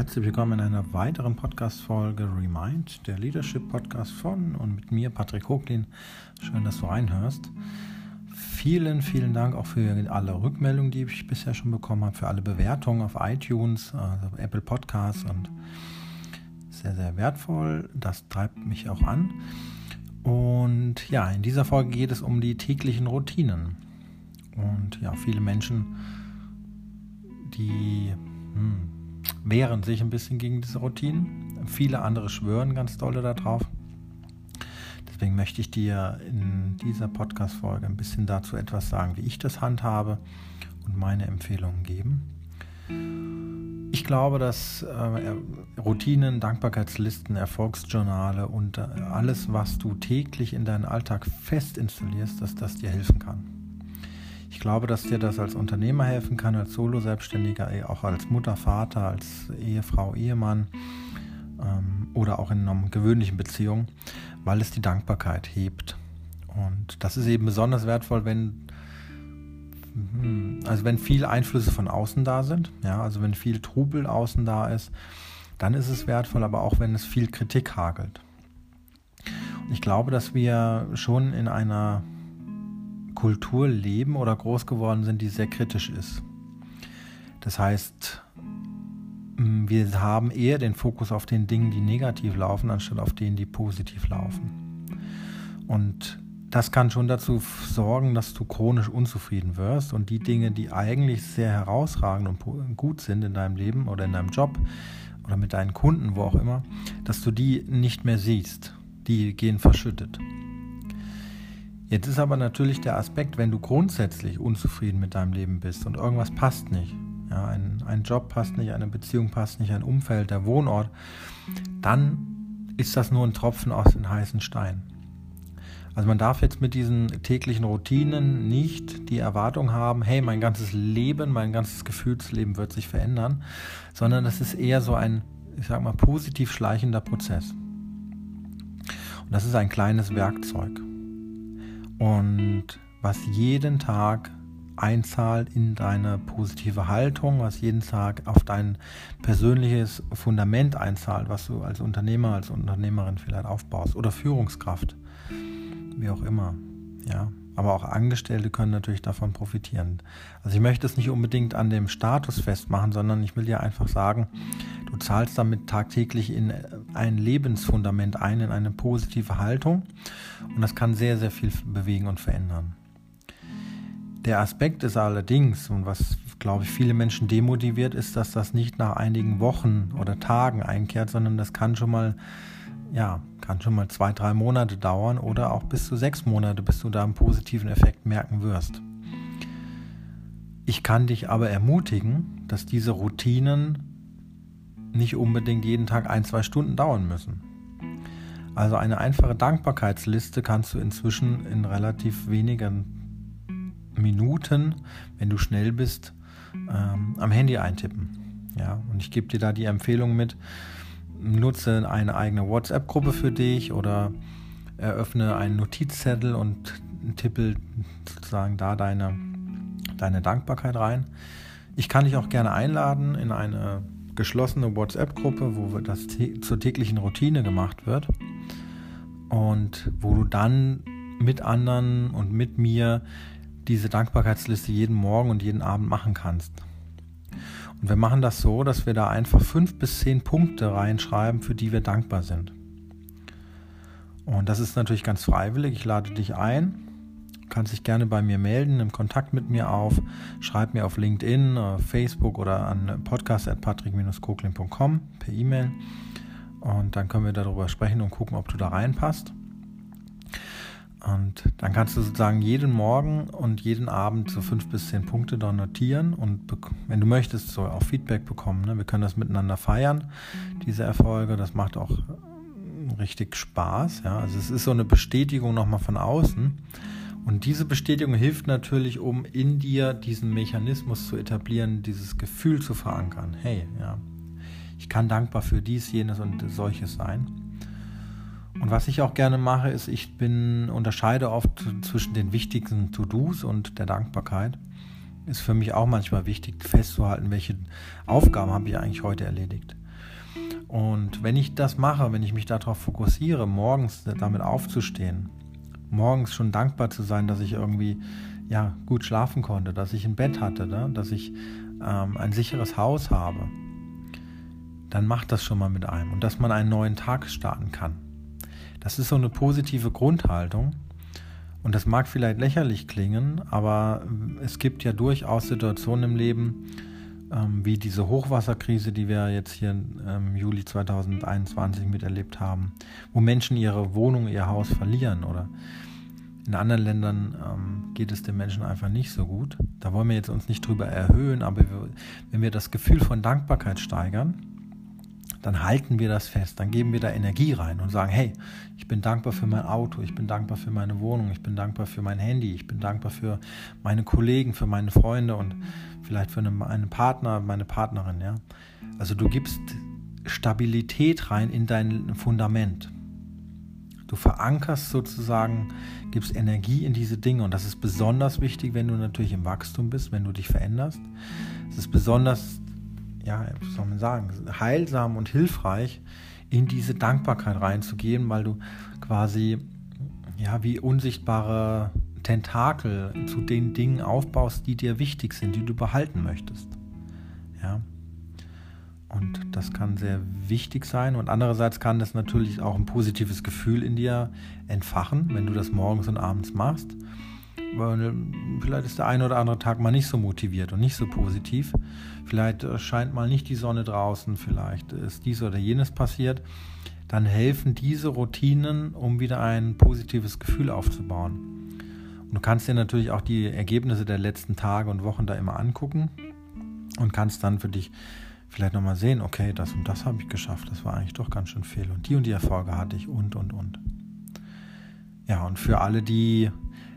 herzlich willkommen in einer weiteren Podcast-Folge Remind, der Leadership-Podcast von und mit mir, Patrick Hoglin. Schön, dass du reinhörst. Vielen, vielen Dank auch für alle Rückmeldungen, die ich bisher schon bekommen habe, für alle Bewertungen auf iTunes, also Apple Podcasts und sehr, sehr wertvoll. Das treibt mich auch an. Und ja, in dieser Folge geht es um die täglichen Routinen. Und ja, viele Menschen, die hm, wehren sich ein bisschen gegen diese Routinen. Viele andere schwören ganz dolle darauf. Deswegen möchte ich dir in dieser Podcast-Folge ein bisschen dazu etwas sagen, wie ich das handhabe und meine Empfehlungen geben. Ich glaube, dass äh, Routinen, Dankbarkeitslisten, Erfolgsjournale und äh, alles, was du täglich in deinen Alltag fest installierst, dass das dir helfen kann. Ich glaube, dass dir das als Unternehmer helfen kann, als Solo-Selbstständiger, eh, auch als Mutter, Vater, als Ehefrau, Ehemann ähm, oder auch in einer gewöhnlichen Beziehung, weil es die Dankbarkeit hebt. Und das ist eben besonders wertvoll, wenn hm, also wenn viele Einflüsse von außen da sind, ja, also wenn viel Trubel außen da ist, dann ist es wertvoll, aber auch wenn es viel Kritik hagelt. Und ich glaube, dass wir schon in einer Kultur leben oder groß geworden sind, die sehr kritisch ist. Das heißt, wir haben eher den Fokus auf den Dingen, die negativ laufen, anstatt auf denen, die positiv laufen. Und das kann schon dazu sorgen, dass du chronisch unzufrieden wirst und die Dinge, die eigentlich sehr herausragend und gut sind in deinem Leben oder in deinem Job oder mit deinen Kunden, wo auch immer, dass du die nicht mehr siehst. Die gehen verschüttet. Jetzt ist aber natürlich der Aspekt, wenn du grundsätzlich unzufrieden mit deinem Leben bist und irgendwas passt nicht, ja, ein, ein Job passt nicht, eine Beziehung passt nicht, ein Umfeld, der Wohnort, dann ist das nur ein Tropfen aus den heißen Stein. Also man darf jetzt mit diesen täglichen Routinen nicht die Erwartung haben, hey, mein ganzes Leben, mein ganzes Gefühlsleben wird sich verändern, sondern das ist eher so ein, ich sag mal, positiv schleichender Prozess. Und das ist ein kleines Werkzeug und was jeden Tag einzahlt in deine positive Haltung, was jeden Tag auf dein persönliches Fundament einzahlt, was du als Unternehmer, als Unternehmerin vielleicht aufbaust oder Führungskraft, wie auch immer. Ja, aber auch Angestellte können natürlich davon profitieren. Also ich möchte es nicht unbedingt an dem Status festmachen, sondern ich will dir einfach sagen, zahlst damit tagtäglich in ein Lebensfundament ein, in eine positive Haltung und das kann sehr, sehr viel bewegen und verändern. Der Aspekt ist allerdings, und was glaube ich viele Menschen demotiviert, ist, dass das nicht nach einigen Wochen oder Tagen einkehrt, sondern das kann schon mal ja, kann schon mal zwei, drei Monate dauern oder auch bis zu sechs Monate, bis du da einen positiven Effekt merken wirst. Ich kann dich aber ermutigen, dass diese Routinen nicht unbedingt jeden Tag ein, zwei Stunden dauern müssen. Also eine einfache Dankbarkeitsliste kannst du inzwischen in relativ wenigen Minuten, wenn du schnell bist, ähm, am Handy eintippen. Ja, und ich gebe dir da die Empfehlung mit, nutze eine eigene WhatsApp-Gruppe für dich oder eröffne einen Notizzettel und tippe sozusagen da deine, deine Dankbarkeit rein. Ich kann dich auch gerne einladen in eine geschlossene WhatsApp-Gruppe, wo das zur täglichen Routine gemacht wird und wo du dann mit anderen und mit mir diese Dankbarkeitsliste jeden Morgen und jeden Abend machen kannst. Und wir machen das so, dass wir da einfach fünf bis zehn Punkte reinschreiben, für die wir dankbar sind. Und das ist natürlich ganz freiwillig. Ich lade dich ein. Kannst dich gerne bei mir melden, nimm Kontakt mit mir auf, schreib mir auf LinkedIn, äh, Facebook oder an podcast.patrick-koklin.com per E-Mail. Und dann können wir darüber sprechen und gucken, ob du da reinpasst. Und dann kannst du sozusagen jeden Morgen und jeden Abend so fünf bis zehn Punkte da notieren und wenn du möchtest, so auch Feedback bekommen. Ne? Wir können das miteinander feiern, diese Erfolge. Das macht auch richtig Spaß. Ja? Also es ist so eine Bestätigung nochmal von außen. Und diese Bestätigung hilft natürlich, um in dir diesen Mechanismus zu etablieren, dieses Gefühl zu verankern. Hey, ja, ich kann dankbar für dies, jenes und solches sein. Und was ich auch gerne mache, ist, ich bin, unterscheide oft zwischen den wichtigsten To-Dos und der Dankbarkeit. Ist für mich auch manchmal wichtig, festzuhalten, welche Aufgaben habe ich eigentlich heute erledigt. Und wenn ich das mache, wenn ich mich darauf fokussiere, morgens damit aufzustehen, morgens schon dankbar zu sein, dass ich irgendwie ja, gut schlafen konnte, dass ich ein Bett hatte, ne? dass ich ähm, ein sicheres Haus habe, dann macht das schon mal mit einem und dass man einen neuen Tag starten kann. Das ist so eine positive Grundhaltung und das mag vielleicht lächerlich klingen, aber es gibt ja durchaus Situationen im Leben, ähm, wie diese Hochwasserkrise, die wir jetzt hier im ähm, Juli 2021 miterlebt haben, wo Menschen ihre Wohnung, ihr Haus verlieren oder in anderen Ländern ähm, geht es den Menschen einfach nicht so gut. Da wollen wir jetzt uns nicht drüber erhöhen, aber wir, wenn wir das Gefühl von Dankbarkeit steigern, dann halten wir das fest, dann geben wir da Energie rein und sagen, hey, ich bin dankbar für mein Auto, ich bin dankbar für meine Wohnung, ich bin dankbar für mein Handy, ich bin dankbar für meine Kollegen, für meine Freunde und vielleicht für einen, Partner, meine Partnerin, ja. Also du gibst Stabilität rein in dein Fundament. Du verankerst sozusagen, gibst Energie in diese Dinge und das ist besonders wichtig, wenn du natürlich im Wachstum bist, wenn du dich veränderst. Es ist besonders, ja, wie soll man sagen, heilsam und hilfreich, in diese Dankbarkeit reinzugehen, weil du quasi, ja, wie unsichtbare Tentakel zu den Dingen aufbaust, die dir wichtig sind, die du behalten möchtest. Ja. Und das kann sehr wichtig sein. Und andererseits kann das natürlich auch ein positives Gefühl in dir entfachen, wenn du das morgens und abends machst. Weil vielleicht ist der eine oder andere Tag mal nicht so motiviert und nicht so positiv. Vielleicht äh, scheint mal nicht die Sonne draußen, vielleicht ist dies oder jenes passiert. Dann helfen diese Routinen, um wieder ein positives Gefühl aufzubauen. Du kannst dir natürlich auch die Ergebnisse der letzten Tage und Wochen da immer angucken und kannst dann für dich vielleicht nochmal sehen, okay, das und das habe ich geschafft, das war eigentlich doch ganz schön viel und die und die Erfolge hatte ich und, und, und. Ja, und für alle, die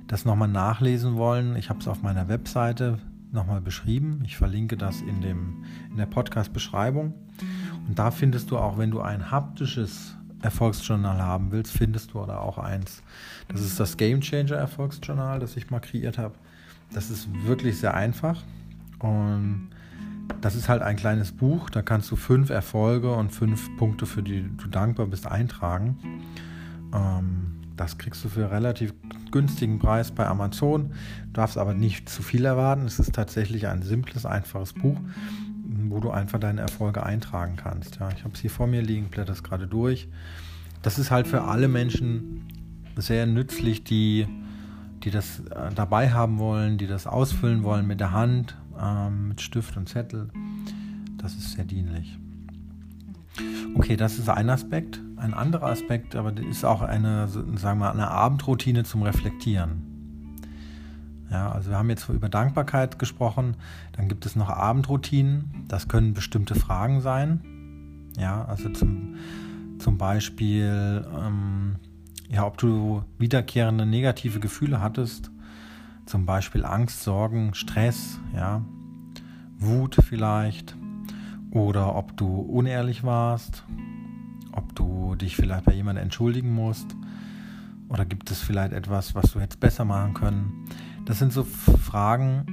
das nochmal nachlesen wollen, ich habe es auf meiner Webseite nochmal beschrieben. Ich verlinke das in, dem, in der Podcast-Beschreibung. Und da findest du auch, wenn du ein haptisches Erfolgsjournal haben willst, findest du da auch eins. Das ist das Game Changer Erfolgsjournal, das ich mal kreiert habe. Das ist wirklich sehr einfach. Und das ist halt ein kleines Buch, da kannst du fünf Erfolge und fünf Punkte, für die du dankbar bist, eintragen. Ähm, das kriegst du für relativ günstigen Preis bei Amazon. Du darfst aber nicht zu viel erwarten. Es ist tatsächlich ein simples, einfaches Buch, wo du einfach deine Erfolge eintragen kannst. Ja, ich habe es hier vor mir liegen, blätter es gerade durch. Das ist halt für alle Menschen sehr nützlich, die, die das äh, dabei haben wollen, die das ausfüllen wollen mit der Hand, ähm, mit Stift und Zettel. Das ist sehr dienlich. Okay, das ist ein Aspekt. Ein anderer Aspekt, aber ist auch eine, sagen wir, eine Abendroutine zum Reflektieren. Ja, also wir haben jetzt über Dankbarkeit gesprochen, dann gibt es noch Abendroutinen. Das können bestimmte Fragen sein. Ja, also zum, zum Beispiel, ähm, ja, ob du wiederkehrende negative Gefühle hattest zum Beispiel Angst, Sorgen, Stress, ja, Wut vielleicht oder ob du unehrlich warst, ob du dich vielleicht bei jemandem entschuldigen musst oder gibt es vielleicht etwas, was du hättest besser machen können. Das sind so Fragen,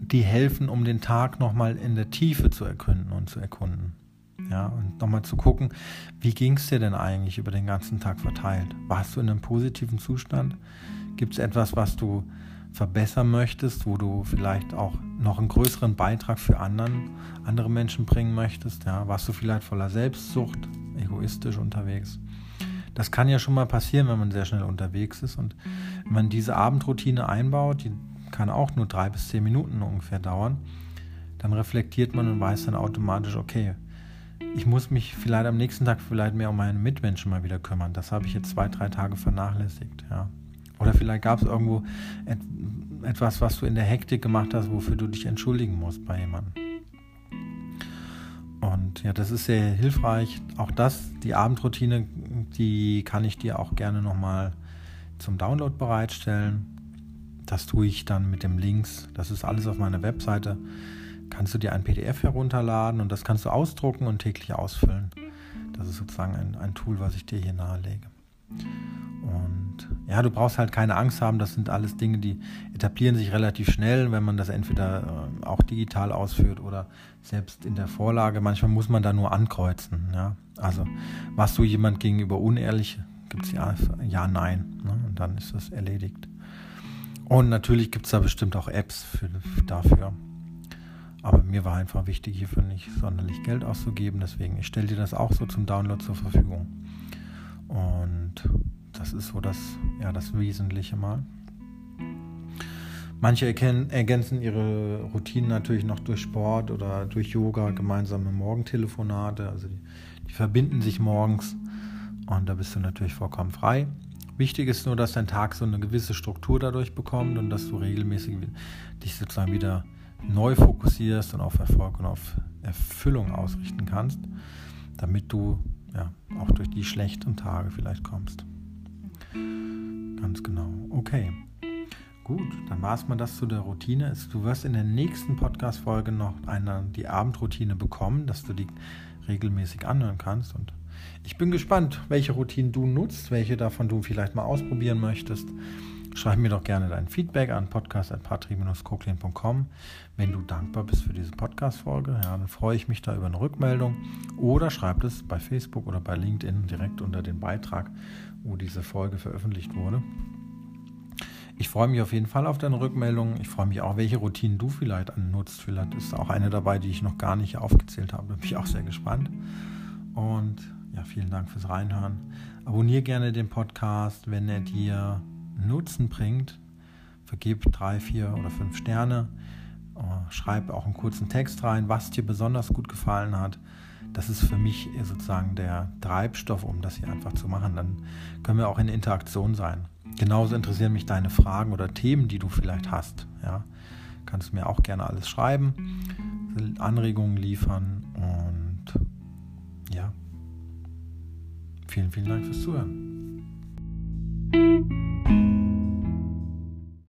die helfen, um den Tag nochmal in der Tiefe zu erkunden und zu erkunden. Ja, und nochmal zu gucken, wie ging es dir denn eigentlich über den ganzen Tag verteilt? Warst du in einem positiven Zustand? Gibt es etwas, was du verbessern möchtest, wo du vielleicht auch noch einen größeren Beitrag für anderen, andere Menschen bringen möchtest? Ja? Warst du vielleicht voller Selbstsucht, egoistisch unterwegs? Das kann ja schon mal passieren, wenn man sehr schnell unterwegs ist. Und wenn man diese Abendroutine einbaut, die kann auch nur drei bis zehn Minuten ungefähr dauern, dann reflektiert man und weiß dann automatisch, okay, ich muss mich vielleicht am nächsten Tag vielleicht mehr um meine Mitmenschen mal wieder kümmern. Das habe ich jetzt zwei, drei Tage vernachlässigt. Ja. Oder vielleicht gab es irgendwo et etwas, was du in der Hektik gemacht hast, wofür du dich entschuldigen musst bei jemandem. Und ja, das ist sehr hilfreich. Auch das, die Abendroutine, die kann ich dir auch gerne nochmal zum Download bereitstellen. Das tue ich dann mit dem Links. Das ist alles auf meiner Webseite. Kannst du dir ein PDF herunterladen und das kannst du ausdrucken und täglich ausfüllen. Das ist sozusagen ein, ein Tool, was ich dir hier nahelege. Ja, du brauchst halt keine Angst haben, das sind alles Dinge, die etablieren sich relativ schnell, wenn man das entweder äh, auch digital ausführt oder selbst in der Vorlage. Manchmal muss man da nur ankreuzen. Ja? Also, warst du jemand gegenüber unehrlich? Gibt es ja, ja, nein. Ne? Und dann ist das erledigt. Und natürlich gibt es da bestimmt auch Apps für, dafür. Aber mir war einfach wichtig, hierfür nicht sonderlich Geld auszugeben. Deswegen, ich stelle dir das auch so zum Download zur Verfügung. Und das ist so das, ja, das Wesentliche mal. Manche ergänzen ihre Routinen natürlich noch durch Sport oder durch Yoga, gemeinsame Morgentelefonate. Also die, die verbinden sich morgens und da bist du natürlich vollkommen frei. Wichtig ist nur, dass dein Tag so eine gewisse Struktur dadurch bekommt und dass du regelmäßig dich sozusagen wieder neu fokussierst und auf Erfolg und auf Erfüllung ausrichten kannst, damit du ja auch durch die schlechten Tage vielleicht kommst. Ganz genau. Okay. Gut, dann war es mal das zu der Routine. Du wirst in der nächsten Podcast-Folge noch eine, die Abendroutine bekommen, dass du die regelmäßig anhören kannst. Und ich bin gespannt, welche Routinen du nutzt, welche davon du vielleicht mal ausprobieren möchtest. Schreib mir doch gerne dein Feedback an podcast.patri-koklin.com. Wenn du dankbar bist für diese Podcast-Folge, ja, dann freue ich mich da über eine Rückmeldung. Oder schreib es bei Facebook oder bei LinkedIn direkt unter den Beitrag, wo diese Folge veröffentlicht wurde. Ich freue mich auf jeden Fall auf deine Rückmeldung. Ich freue mich auch, welche Routinen du vielleicht nutzt. Vielleicht ist auch eine dabei, die ich noch gar nicht aufgezählt habe. Da bin ich auch sehr gespannt. Und ja, vielen Dank fürs Reinhören. Abonniere gerne den Podcast, wenn er dir Nutzen bringt. Vergib drei, vier oder fünf Sterne. Äh, schreib auch einen kurzen Text rein, was dir besonders gut gefallen hat. Das ist für mich sozusagen der Treibstoff, um das hier einfach zu machen. Dann können wir auch in Interaktion sein. Genauso interessieren mich deine Fragen oder Themen, die du vielleicht hast. Ja, kannst du mir auch gerne alles schreiben, Anregungen liefern und ja, vielen, vielen Dank fürs Zuhören.